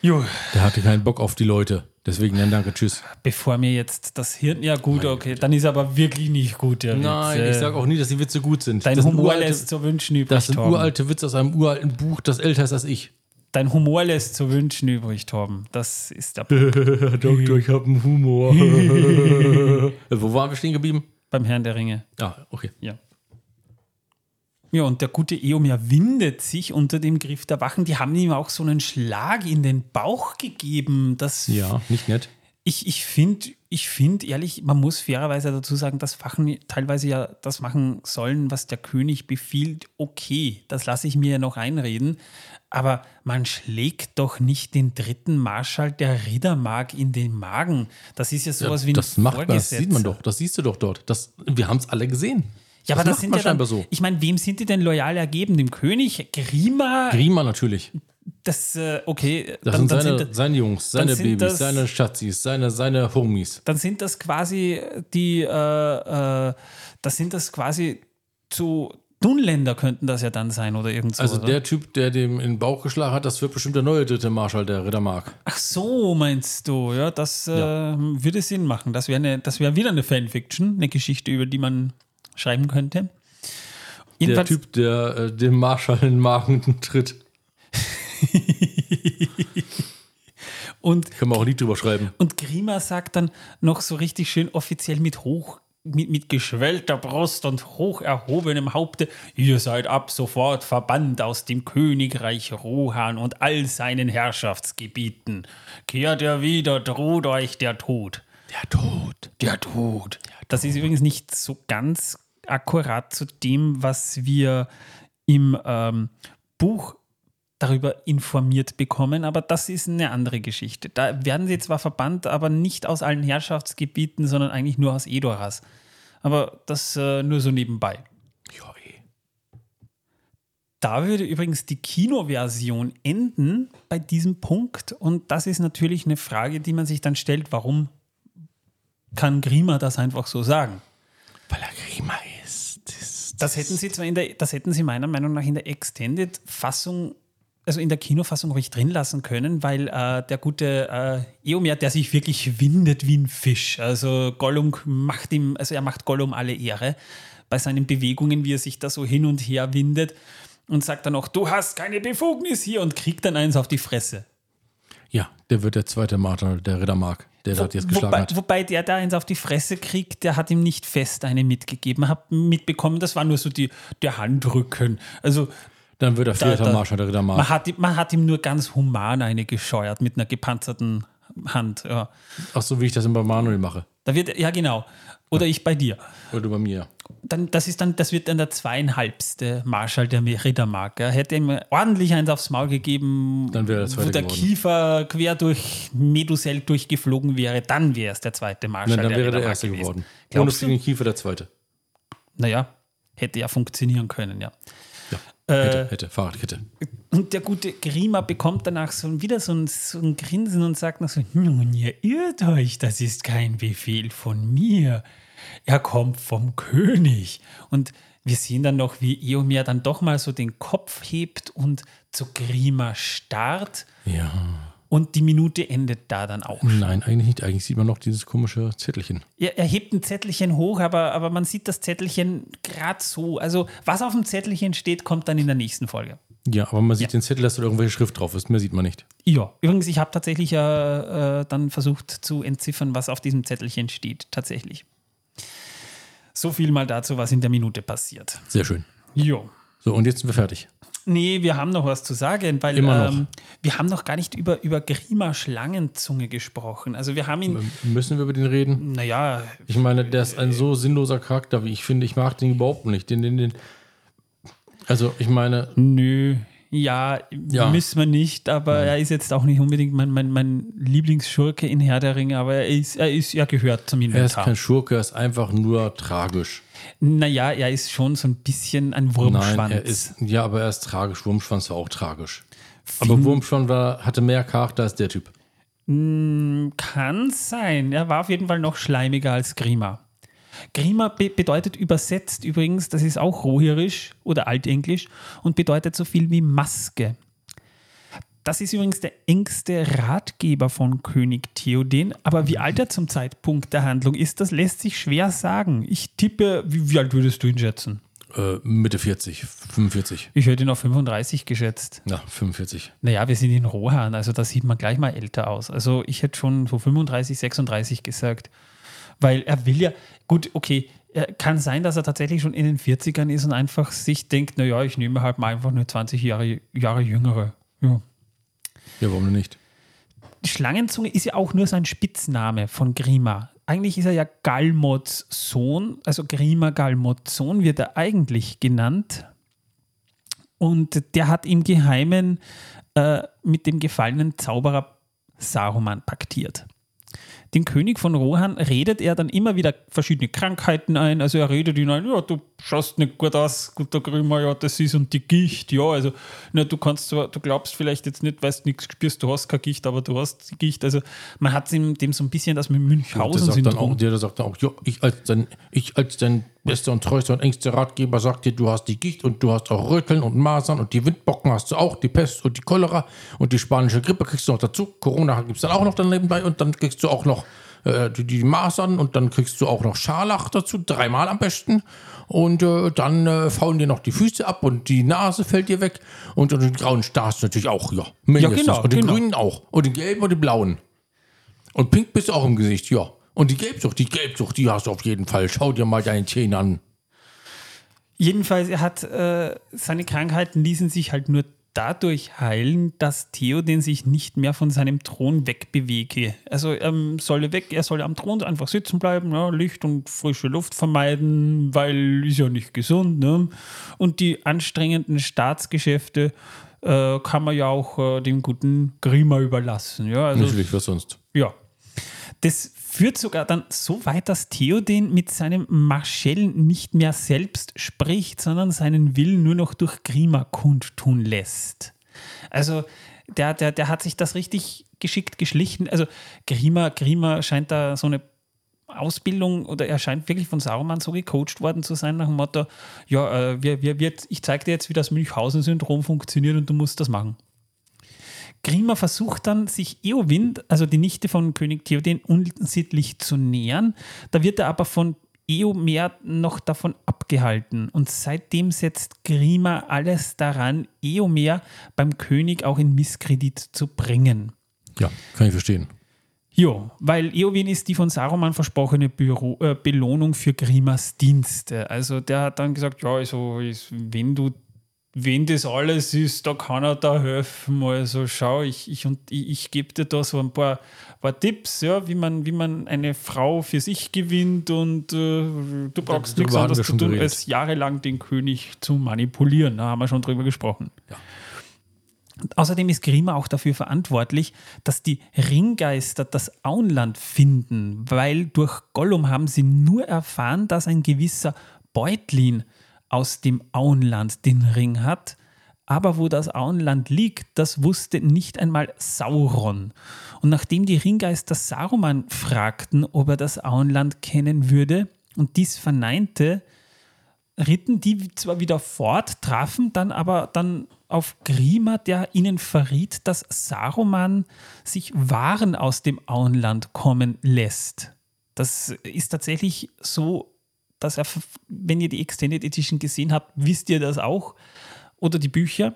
[SPEAKER 1] Jo,
[SPEAKER 2] Der hatte keinen Bock auf die Leute. Deswegen, nein, danke, tschüss.
[SPEAKER 1] bevor mir jetzt das Hirn, ja gut, okay, dann ist aber wirklich nicht gut, der
[SPEAKER 2] Nein,
[SPEAKER 1] Witz.
[SPEAKER 2] ich
[SPEAKER 1] Äh,
[SPEAKER 2] sage auch nie, dass die Witze gut sind.
[SPEAKER 1] Dein
[SPEAKER 2] das
[SPEAKER 1] Humor
[SPEAKER 2] uralte,
[SPEAKER 1] lässt zu wünschen übrig,
[SPEAKER 2] Das sind
[SPEAKER 1] Torben.
[SPEAKER 2] uralte Witze aus einem uralten Buch, das älter ist als ich.
[SPEAKER 1] Dein Humor lässt zu wünschen übrig, Torben. Das ist der Punkt
[SPEAKER 2] Doktor, ich habe einen Humor. Wo waren wir stehen geblieben?
[SPEAKER 1] beim Herrn der Ringe.
[SPEAKER 2] Ja, okay.
[SPEAKER 1] Ja. Ja, und der gute Eomer windet sich unter dem Griff der Wachen. Die haben ihm auch so einen Schlag in den Bauch gegeben. Das
[SPEAKER 2] Ja, nicht nett.
[SPEAKER 1] ich, ich finde, ich find, ehrlich, man muss fairerweise dazu sagen, dass Wachen teilweise ja das machen sollen, was der König befiehlt. Okay, das lasse ich mir ja noch einreden. Aber man schlägt doch nicht den dritten Marschall der Riddermark in den Magen. Das ist ja sowas wie ein
[SPEAKER 2] das macht man, das sieht man doch. Das siehst du doch dort. Das, wir haben es alle gesehen.
[SPEAKER 1] Ja, aber das sind ja dann,
[SPEAKER 2] so.
[SPEAKER 1] Ich meine, wem sind die denn loyal ergeben? Dem König? Grima?
[SPEAKER 2] Grima natürlich.
[SPEAKER 1] Das, äh, okay.
[SPEAKER 2] Das
[SPEAKER 1] dann,
[SPEAKER 2] sind
[SPEAKER 1] dann,
[SPEAKER 2] seine,
[SPEAKER 1] sind,
[SPEAKER 2] seine Jungs, seine Babys,
[SPEAKER 1] das-
[SPEAKER 2] seine Schatzis, seine, seine Homies.
[SPEAKER 1] dann sind das quasi die, äh, äh, das sind das quasi zu Dunländer könnten das ja dann sein oder irgend so.
[SPEAKER 2] Also
[SPEAKER 1] oder?
[SPEAKER 2] der Typ, der dem in den Bauch geschlagen hat, das wird bestimmt der neue dritte Marschall, der Rittermark.
[SPEAKER 1] Ach so, meinst du? Ja, das äh,
[SPEAKER 2] Ja.
[SPEAKER 1] würde Sinn machen. Das wäre das wäre wieder eine Fanfiction, eine Geschichte, über die man schreiben könnte.
[SPEAKER 2] Der
[SPEAKER 1] Jedenfalls,
[SPEAKER 2] Typ, der äh, dem Marschall in den Magen tritt.
[SPEAKER 1] und,
[SPEAKER 2] Können wir auch ein Lied drüber schreiben.
[SPEAKER 1] und Grima sagt dann noch so richtig schön offiziell mit hoch, mit, mit geschwellter Brust und hoch erhobenem Haupte, ihr seid ab sofort verbannt aus dem Königreich Rohan und all seinen Herrschaftsgebieten. Kehrt ihr wieder, droht euch der Tod.
[SPEAKER 2] Der Tod.
[SPEAKER 1] Der Tod. Das ist übrigens nicht so ganz akkurat zu dem, was wir im ähm, Buch darüber informiert bekommen, aber das ist eine andere Geschichte. Da werden sie zwar verbannt, aber nicht aus allen Herrschaftsgebieten, sondern eigentlich nur aus Edoras. Aber das äh, nur so nebenbei.
[SPEAKER 2] Ja, eh.
[SPEAKER 1] Da würde übrigens die Kinoversion enden bei diesem Punkt. Und das ist natürlich eine Frage, die man sich dann stellt, warum kann Grima das einfach so sagen?
[SPEAKER 2] Weil er Grima ist. Das,
[SPEAKER 1] Das hätten sie zwar in der, das hätten sie meiner Meinung nach in der Extended-Fassung, also in der Kinofassung ruhig drin lassen können, weil äh, der gute äh, Eomer, der sich wirklich windet wie ein Fisch. Also Gollum macht ihm, also er macht Gollum alle Ehre bei seinen Bewegungen, wie er sich da so hin und her windet und sagt dann auch, du hast keine Befugnis hier und kriegt dann eins auf die Fresse.
[SPEAKER 2] Ja, der wird der zweite Marschall, der Rittermark, der das jetzt geschlagen
[SPEAKER 1] wobei,
[SPEAKER 2] hat.
[SPEAKER 1] wobei der da eins auf die Fresse kriegt, der hat ihm nicht fest eine mitgegeben. Hab mitbekommen, das war nur so die, der Handrücken. Also
[SPEAKER 2] Dann wird der vierte
[SPEAKER 1] da-
[SPEAKER 2] Marschall, der Rittermark.
[SPEAKER 1] man hat, ihm- man hat ihm nur ganz human eine gescheuert mit einer gepanzerten Hand. Ja.
[SPEAKER 2] Ach so, wie ich das immer bei Manuel mache.
[SPEAKER 1] Da wird, ja genau. Oder ich bei dir.
[SPEAKER 2] Oder bei mir.
[SPEAKER 1] Dann, das, ist dann, das wird dann der zweieinhalbste Marschall der Rittermark. Er hätte ihm ordentlich eins aufs Maul gegeben,
[SPEAKER 2] Dann wäre der
[SPEAKER 1] wo der
[SPEAKER 2] geworden.
[SPEAKER 1] Kiefer quer durch Medusel durchgeflogen wäre. Dann wäre es der zweite Marschall
[SPEAKER 2] Nein, dann
[SPEAKER 1] der
[SPEAKER 2] wäre der
[SPEAKER 1] Rittermark
[SPEAKER 2] erste
[SPEAKER 1] gewesen.
[SPEAKER 2] geworden.
[SPEAKER 1] Glaubst du?
[SPEAKER 2] den Kiefer der zweite.
[SPEAKER 1] Naja, hätte ja funktionieren können, ja.
[SPEAKER 2] Ja.
[SPEAKER 1] Äh,
[SPEAKER 2] Hätte, hätte, Fahrradkette.
[SPEAKER 1] Und der gute Grima bekommt danach so wieder so ein, so ein Grinsen und sagt noch so: Nun, ihr irrt euch, das ist kein Befehl von mir. Er kommt vom König. Und wir sehen dann noch, wie Eomer dann doch mal so den Kopf hebt und zu Grima starrt.
[SPEAKER 2] Ja.
[SPEAKER 1] Und die Minute endet da dann auch.
[SPEAKER 2] Nein, eigentlich nicht. Eigentlich sieht man noch dieses komische Zettelchen.
[SPEAKER 1] Er, er hebt ein Zettelchen hoch, aber, aber man sieht das Zettelchen gerade so. Also, was auf dem Zettelchen steht, kommt dann in der nächsten Folge.
[SPEAKER 2] Ja, aber man sieht den Zettel, dass da irgendwelche Schrift drauf ist. Mehr sieht man nicht.
[SPEAKER 1] Ja, übrigens, ich habe tatsächlich äh, äh, dann versucht zu entziffern, was auf diesem Zettelchen steht. Tatsächlich. So viel mal dazu, was in der Minute passiert.
[SPEAKER 2] Sehr schön.
[SPEAKER 1] Jo.
[SPEAKER 2] So, und jetzt sind wir fertig.
[SPEAKER 1] Nee, wir haben noch was zu sagen, weil. Ähm, wir haben noch gar nicht über, über Grima Schlangenzunge gesprochen. Also wir haben ihn,
[SPEAKER 2] M- Müssen wir über den reden?
[SPEAKER 1] naja,
[SPEAKER 2] Ich meine, der ist ein so sinnloser Charakter, wie ich finde. Ich mag den überhaupt nicht. Den, den, den. Also, ich meine,
[SPEAKER 1] nö, ja,
[SPEAKER 2] Ja.
[SPEAKER 1] müssen wir nicht, aber er ist jetzt auch nicht unbedingt mein, mein, mein Lieblingsschurke in Herr der Ringe, aber er ist, er ist, er gehört zum
[SPEAKER 2] er ist
[SPEAKER 1] Inventar.
[SPEAKER 2] kein Schurke, er ist einfach nur tragisch.
[SPEAKER 1] Naja, er ist schon so ein bisschen ein Wurmschwanz.
[SPEAKER 2] Nein, er ist, ja, aber er ist tragisch. Wurmschwanz war auch tragisch. Aber Wurmschwanz war, hatte mehr Charakter als der Typ.
[SPEAKER 1] Kann sein. Er war auf jeden Fall noch schleimiger als Grima. Grima be bedeutet übersetzt übrigens, das ist auch rohirisch oder altenglisch und bedeutet so viel wie Maske. Das ist übrigens der engste Ratgeber von König Theoden, aber wie alt er zum Zeitpunkt der Handlung ist, das lässt sich schwer sagen. Ich tippe, wie, wie alt würdest du ihn schätzen?
[SPEAKER 2] Äh, Mitte 40, 45.
[SPEAKER 1] Ich hätte ihn auf 35 geschätzt.
[SPEAKER 2] Ja, 45.
[SPEAKER 1] Naja, wir sind in Rohan, also da sieht man gleich mal älter aus. Also ich hätte schon so 35, 36 gesagt. Weil er will ja, gut, okay, er kann sein, dass er tatsächlich schon in den 40ern ist und einfach sich denkt, naja, ich nehme halt mal einfach nur 20 Jahre, Jahre jüngere. Ja.
[SPEAKER 2] Ja, warum denn nicht?
[SPEAKER 1] Die Schlangenzunge ist ja auch nur sein Spitzname von Grima. Eigentlich ist er ja Galmods Sohn, also Grima Galmods Sohn wird er eigentlich genannt. Und der hat im Geheimen äh, mit dem gefallenen Zauberer Saruman paktiert. Den König von Rohan redet er dann immer wieder verschiedene Krankheiten ein. Also er redet ihn ein, ja, du schaust nicht gut aus, guter Grümmer, ja, das ist und die Gicht, ja, also na, du kannst zwar, du glaubst vielleicht jetzt nicht, weil du nichts spürst, du hast keine Gicht, aber du hast die Gicht. Also man hat ihm dem so ein bisschen das mit Münchhausen
[SPEAKER 2] der dann auch, der sagt dann auch, ja, ich als dein, ich als dein bester und treuester und engster Ratgeber sagt dir, du hast die Gicht und du hast auch Röteln und Masern und die Windbocken hast du auch, die Pest und die Cholera und die spanische Grippe kriegst du noch dazu. Corona gibt es dann auch noch dann nebenbei und dann kriegst du auch noch äh, die, die Masern und dann kriegst du auch noch Scharlach dazu, dreimal am besten. Und äh, dann äh, faulen dir noch die Füße ab und die Nase fällt dir weg. Und, und den grauen Star hast du natürlich auch, ja. Mindestens.
[SPEAKER 1] Ja, genau,
[SPEAKER 2] und den
[SPEAKER 1] genau.
[SPEAKER 2] grünen auch. Und den gelben und den blauen. Und pink bist du auch im Gesicht, ja. Und die Gelbsucht, die Gelbsucht, die hast du auf jeden Fall. Schau dir mal deine Zähne an.
[SPEAKER 1] Jedenfalls, er hat äh, seine Krankheiten ließen sich halt nur dadurch heilen, dass Theoden sich nicht mehr von seinem Thron wegbewege. Also er solle weg, er solle am Thron einfach sitzen bleiben, ja, Licht und frische Luft vermeiden, weil ist ja nicht gesund. Ne? Und die anstrengenden Staatsgeschäfte äh, kann man ja auch äh, dem guten Grima überlassen. Ja, also,
[SPEAKER 2] Natürlich, was sonst.
[SPEAKER 1] ja. Das führt sogar dann so weit, dass Theoden mit seinem Marschall nicht mehr selbst spricht, sondern seinen Willen nur noch durch Grima kundtun lässt. Also der, der, der hat sich das richtig geschickt geschlichen. Also Grima, Grima scheint da so eine Ausbildung oder er scheint wirklich von Sauron so gecoacht worden zu sein nach dem Motto, ja, äh, wir, wir, wir, ich zeige dir jetzt, wie das Münchhausen-Syndrom funktioniert und du musst das machen. Grima versucht dann, sich Eowyn, also die Nichte von König Theoden, unsittlich zu nähern. Da wird er aber von Eomer noch davon abgehalten. Und seitdem setzt Grima alles daran, Eomer beim König auch in Misskredit zu bringen.
[SPEAKER 2] Ja, kann ich verstehen.
[SPEAKER 1] Jo, weil Eowyn ist die von Saruman versprochene Büro, äh, Belohnung für Grimas Dienste. Also der hat dann gesagt, ja, also ist, wenn du wenn das alles ist, da kann er da helfen. Also schau, ich, ich, und ich, ich gebe dir da so ein paar, paar Tipps, ja, wie man, wie man eine Frau für sich gewinnt und äh, du brauchst nichts anderes zu tun,
[SPEAKER 2] geredet.
[SPEAKER 1] als jahrelang den König zu manipulieren. Da haben wir schon drüber gesprochen.
[SPEAKER 2] Ja.
[SPEAKER 1] Außerdem ist Grima auch dafür verantwortlich, dass die Ringgeister das Auenland finden, weil durch Gollum haben sie nur erfahren, dass ein gewisser Beutlin aus dem Auenland den Ring hat. Aber wo das Auenland liegt, das wusste nicht einmal Sauron. Und nachdem die Ringgeister Saruman fragten, ob er das Auenland kennen würde, und dies verneinte, ritten die zwar wieder fort, trafen dann aber dann auf Grima, der ihnen verriet, dass Saruman sich Waren aus dem Auenland kommen lässt. Das ist tatsächlich so, dass er, wenn ihr die Extended Edition gesehen habt, wisst ihr das auch oder die Bücher,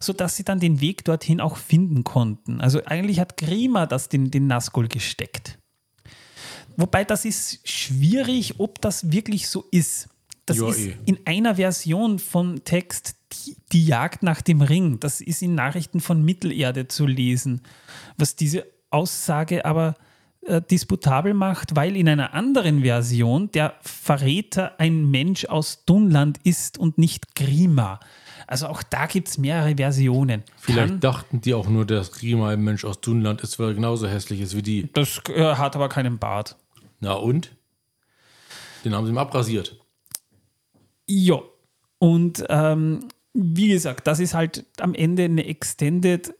[SPEAKER 1] sodass sie dann den Weg dorthin auch finden konnten. Also eigentlich hat Grima das den, den Nazgul gesteckt. Wobei das ist schwierig, ob das wirklich so ist. Das
[SPEAKER 2] Ja,
[SPEAKER 1] ist
[SPEAKER 2] eh.
[SPEAKER 1] in einer Version von Text die, die Jagd nach dem Ring. Das ist in Nachrichten von Mittelerde zu lesen, was diese Aussage aber äh, disputabel macht, weil in einer anderen Version der Verräter ein Mensch aus Dunland ist und nicht Grima. Also auch da gibt es mehrere Versionen.
[SPEAKER 2] Vielleicht
[SPEAKER 1] Kann,
[SPEAKER 2] dachten die auch nur, dass Rima ein Mensch aus Dunland ist, weil er genauso hässlich ist wie die.
[SPEAKER 1] das äh, hat aber keinen Bart.
[SPEAKER 2] Na und? Den haben sie ihm abrasiert.
[SPEAKER 1] Ja, und ähm, wie gesagt, das ist halt am Ende eine Extended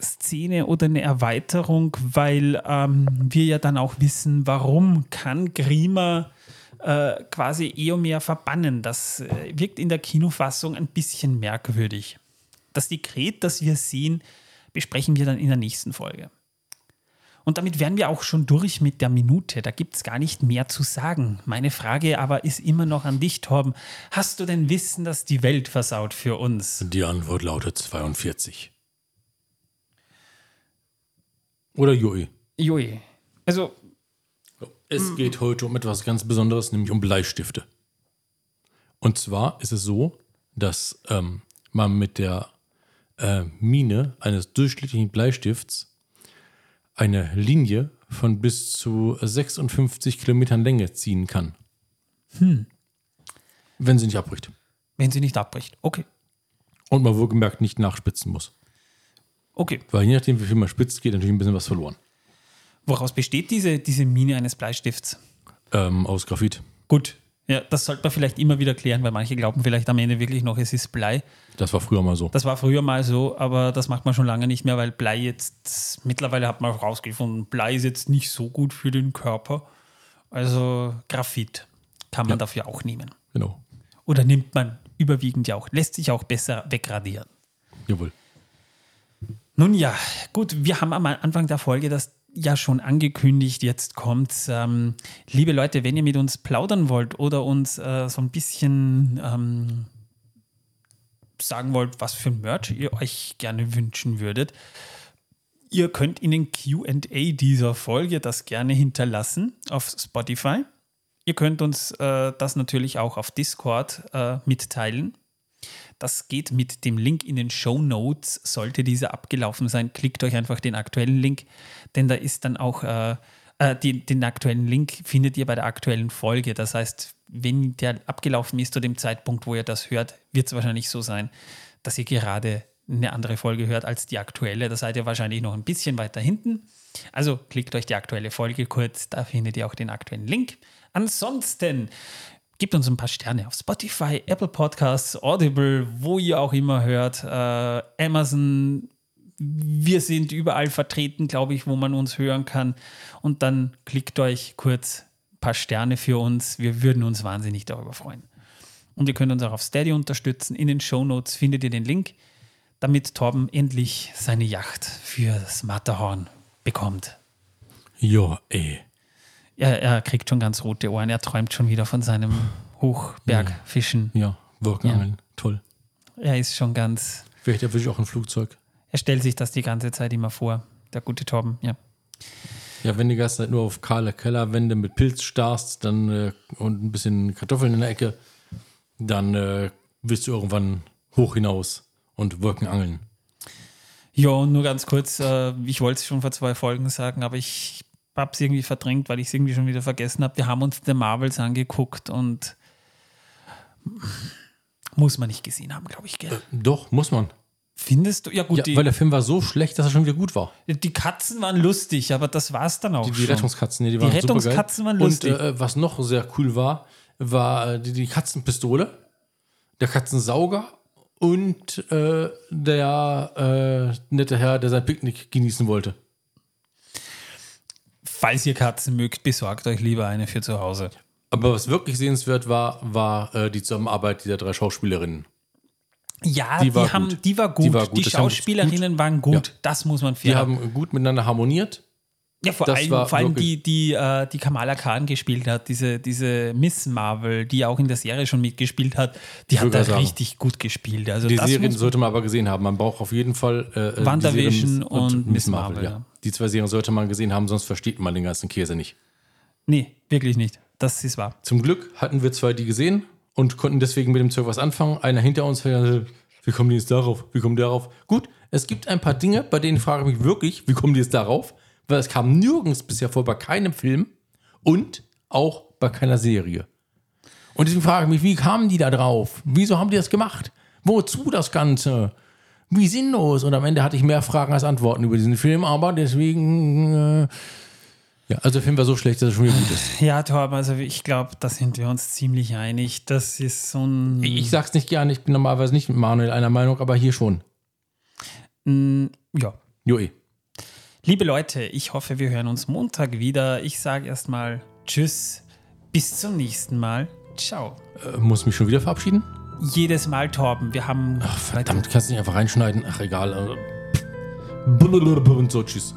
[SPEAKER 1] Szene oder eine Erweiterung, weil ähm, wir ja dann auch wissen, warum kann Grima äh, quasi Eomer verbannen. Das äh, wirkt in der Kinofassung ein bisschen merkwürdig. Das Dekret, das wir sehen, besprechen wir dann in der nächsten Folge. Und damit wären wir auch schon durch mit der Minute. Da gibt es gar nicht mehr zu sagen. Meine Frage aber ist immer noch an dich, Torben. Hast du denn Wissen, dass die Welt versaut für uns?
[SPEAKER 2] Die Antwort lautet 42. Oder Jui.
[SPEAKER 1] Jui. Also,
[SPEAKER 2] Es geht heute um etwas ganz Besonderes, nämlich um Bleistifte. Und zwar ist es so, dass ähm, man mit der äh, Mine eines durchschnittlichen Bleistifts eine Linie von bis zu 56 Kilometern Länge ziehen kann. Wenn sie nicht abbricht.
[SPEAKER 1] wenn sie nicht abbricht. Okay.
[SPEAKER 2] Und man wohlgemerkt nicht nachspitzen muss.
[SPEAKER 1] Okay.
[SPEAKER 2] Weil je nachdem, wie viel man spitzt, geht natürlich ein bisschen was verloren.
[SPEAKER 1] Woraus besteht diese, diese Mine eines Bleistifts?
[SPEAKER 2] Ähm, aus Graphit.
[SPEAKER 1] Gut, ja, das sollte man vielleicht immer wieder klären, weil manche glauben vielleicht am Ende wirklich noch, es ist Blei.
[SPEAKER 2] Das war früher mal so.
[SPEAKER 1] Das war früher mal so, aber das macht man schon lange nicht mehr, weil Blei jetzt, mittlerweile hat man rausgefunden, Blei ist jetzt nicht so gut für den Körper. Also Graphit kann man
[SPEAKER 2] Ja.
[SPEAKER 1] dafür auch nehmen.
[SPEAKER 2] Genau.
[SPEAKER 1] Oder nimmt man überwiegend ja auch, lässt sich auch besser wegradieren.
[SPEAKER 2] Jawohl.
[SPEAKER 1] Nun ja, gut, wir haben am Anfang der Folge das ja schon angekündigt, jetzt kommt's. Ähm, liebe Leute, wenn ihr mit uns plaudern wollt oder uns äh, so ein bisschen ähm, sagen wollt, was für ein Merch ihr euch gerne wünschen würdet, ihr könnt in den QA dieser Folge das gerne hinterlassen auf Spotify. Ihr könnt uns äh, das natürlich auch auf Discord äh, mitteilen. Das geht mit dem Link in den Show Notes. Sollte dieser abgelaufen sein, klickt euch einfach den aktuellen Link, denn da ist dann auch äh, äh, die, den aktuellen Link findet ihr bei der aktuellen Folge. Das heißt, wenn der abgelaufen ist zu dem Zeitpunkt, wo ihr das hört, wird es wahrscheinlich so sein, dass ihr gerade eine andere Folge hört als die aktuelle. Da seid ihr wahrscheinlich noch ein bisschen weiter hinten. Also klickt euch die aktuelle Folge kurz, da findet ihr auch den aktuellen Link. Ansonsten Gebt uns ein paar Sterne auf Spotify, Apple Podcasts, Audible, wo ihr auch immer hört, äh, Amazon. Wir sind überall vertreten, glaube ich, wo man uns hören kann. Und dann klickt euch kurz ein paar Sterne für uns. Wir würden uns wahnsinnig darüber freuen. Und ihr könnt uns auch auf Steady unterstützen. In den Show Notes findet ihr den Link, damit Torben endlich seine Yacht für das Matterhorn bekommt.
[SPEAKER 2] Ja, ey.
[SPEAKER 1] Er, er kriegt schon ganz rote Ohren. Er träumt schon wieder von seinem Hochbergfischen.
[SPEAKER 2] Ja, Wolkenangeln. Toll.
[SPEAKER 1] Er ist schon ganz.
[SPEAKER 2] Vielleicht erwische ich auch ein Flugzeug.
[SPEAKER 1] Er stellt sich das die ganze Zeit immer vor. Der gute Torben, ja.
[SPEAKER 2] Ja, wenn du die ganze Zeit nur auf kahle Kellerwände mit Pilz starrst dann, äh, und ein bisschen Kartoffeln in der Ecke, dann äh, willst du irgendwann hoch hinaus und Wolken angeln.
[SPEAKER 1] Ja, und nur ganz kurz, äh, ich wollte es schon vor zwei Folgen sagen, aber ich habe es irgendwie verdrängt, weil ich es irgendwie schon wieder vergessen habe. Wir haben uns The Marvels angeguckt und muss man nicht gesehen haben, glaube ich, gell?
[SPEAKER 2] Doch, muss man.
[SPEAKER 1] Findest du? Ja gut,
[SPEAKER 2] Ja,
[SPEAKER 1] die,
[SPEAKER 2] weil der Film war so schlecht, dass er schon wieder gut war.
[SPEAKER 1] die Katzen waren lustig, aber das war es dann auch
[SPEAKER 2] Die, die. Rettungskatzen, die, die waren
[SPEAKER 1] Rettungskatzen
[SPEAKER 2] supergeil.
[SPEAKER 1] waren lustig.
[SPEAKER 2] Und äh, was noch sehr cool war, war äh, die, die Katzenpistole, der Katzensauger und äh, der äh, nette Herr, der sein Picknick genießen wollte.
[SPEAKER 1] Falls ihr Katzen mögt, besorgt euch lieber eine für zu Hause.
[SPEAKER 2] Aber was wirklich sehenswert war, war äh, die Zusammenarbeit dieser drei Schauspielerinnen.
[SPEAKER 1] Ja,
[SPEAKER 2] Die
[SPEAKER 1] die,
[SPEAKER 2] war
[SPEAKER 1] haben,
[SPEAKER 2] gut.
[SPEAKER 1] die war gut.
[SPEAKER 2] Die war gut.
[SPEAKER 1] Die
[SPEAKER 2] Das
[SPEAKER 1] Schauspielerinnen waren gut.
[SPEAKER 2] Ja.
[SPEAKER 1] Das muss man
[SPEAKER 2] Die
[SPEAKER 1] fair
[SPEAKER 2] haben gut miteinander harmoniert.
[SPEAKER 1] Ja, vor
[SPEAKER 2] das
[SPEAKER 1] allem, vor allem die, die, äh, die Kamala Khan gespielt hat, diese, diese Miss Marvel, die auch in der Serie schon mitgespielt hat, die hat da
[SPEAKER 2] sagen.
[SPEAKER 1] richtig gut gespielt. Also
[SPEAKER 2] Die Serien
[SPEAKER 1] muss-
[SPEAKER 2] sollte man aber gesehen haben. Man braucht auf jeden Fall äh, äh,
[SPEAKER 1] WandaVision
[SPEAKER 2] die Serie Miss-
[SPEAKER 1] und Miss Marvel, ja.
[SPEAKER 2] Die zwei Serien sollte man gesehen haben, sonst versteht man den ganzen Käse nicht.
[SPEAKER 1] Nee, wirklich nicht. Das ist wahr.
[SPEAKER 2] Zum Glück hatten wir zwei die gesehen und konnten deswegen mit dem Zeug was anfangen. Einer hinter uns, äh, wie kommen die jetzt darauf? Wie kommen die darauf? Gut, es gibt ein paar Dinge, bei denen frage ich mich wirklich, wie kommen die jetzt darauf? Weil es kam nirgends bisher vor, bei keinem Film und auch bei keiner Serie. Und deswegen frage ich mich, wie kamen die da drauf? Wieso haben die das gemacht? Wozu das Ganze? Wie sinnlos? Und am Ende hatte ich mehr Fragen als Antworten über diesen Film, aber deswegen. Äh, ja, also der Film war so schlecht, dass er schon wieder gut ist.
[SPEAKER 1] Ja, Torben, also ich glaube, da sind wir uns ziemlich einig. Das ist so ein.
[SPEAKER 2] Ich sag's nicht gerne, ich bin normalerweise nicht mit Manuel einer Meinung, aber hier schon.
[SPEAKER 1] ja.
[SPEAKER 2] Joe.
[SPEAKER 1] Liebe Leute, ich hoffe, wir hören uns Montag wieder. Ich sage erstmal Tschüss. Bis zum nächsten Mal. Ciao.
[SPEAKER 2] Äh, muss mich schon wieder verabschieden?
[SPEAKER 1] Jedes Mal, Torben. Wir haben.
[SPEAKER 2] Ach, verdammt, kannst du nicht einfach reinschneiden? Ach, egal. äh, Und so, tschüss.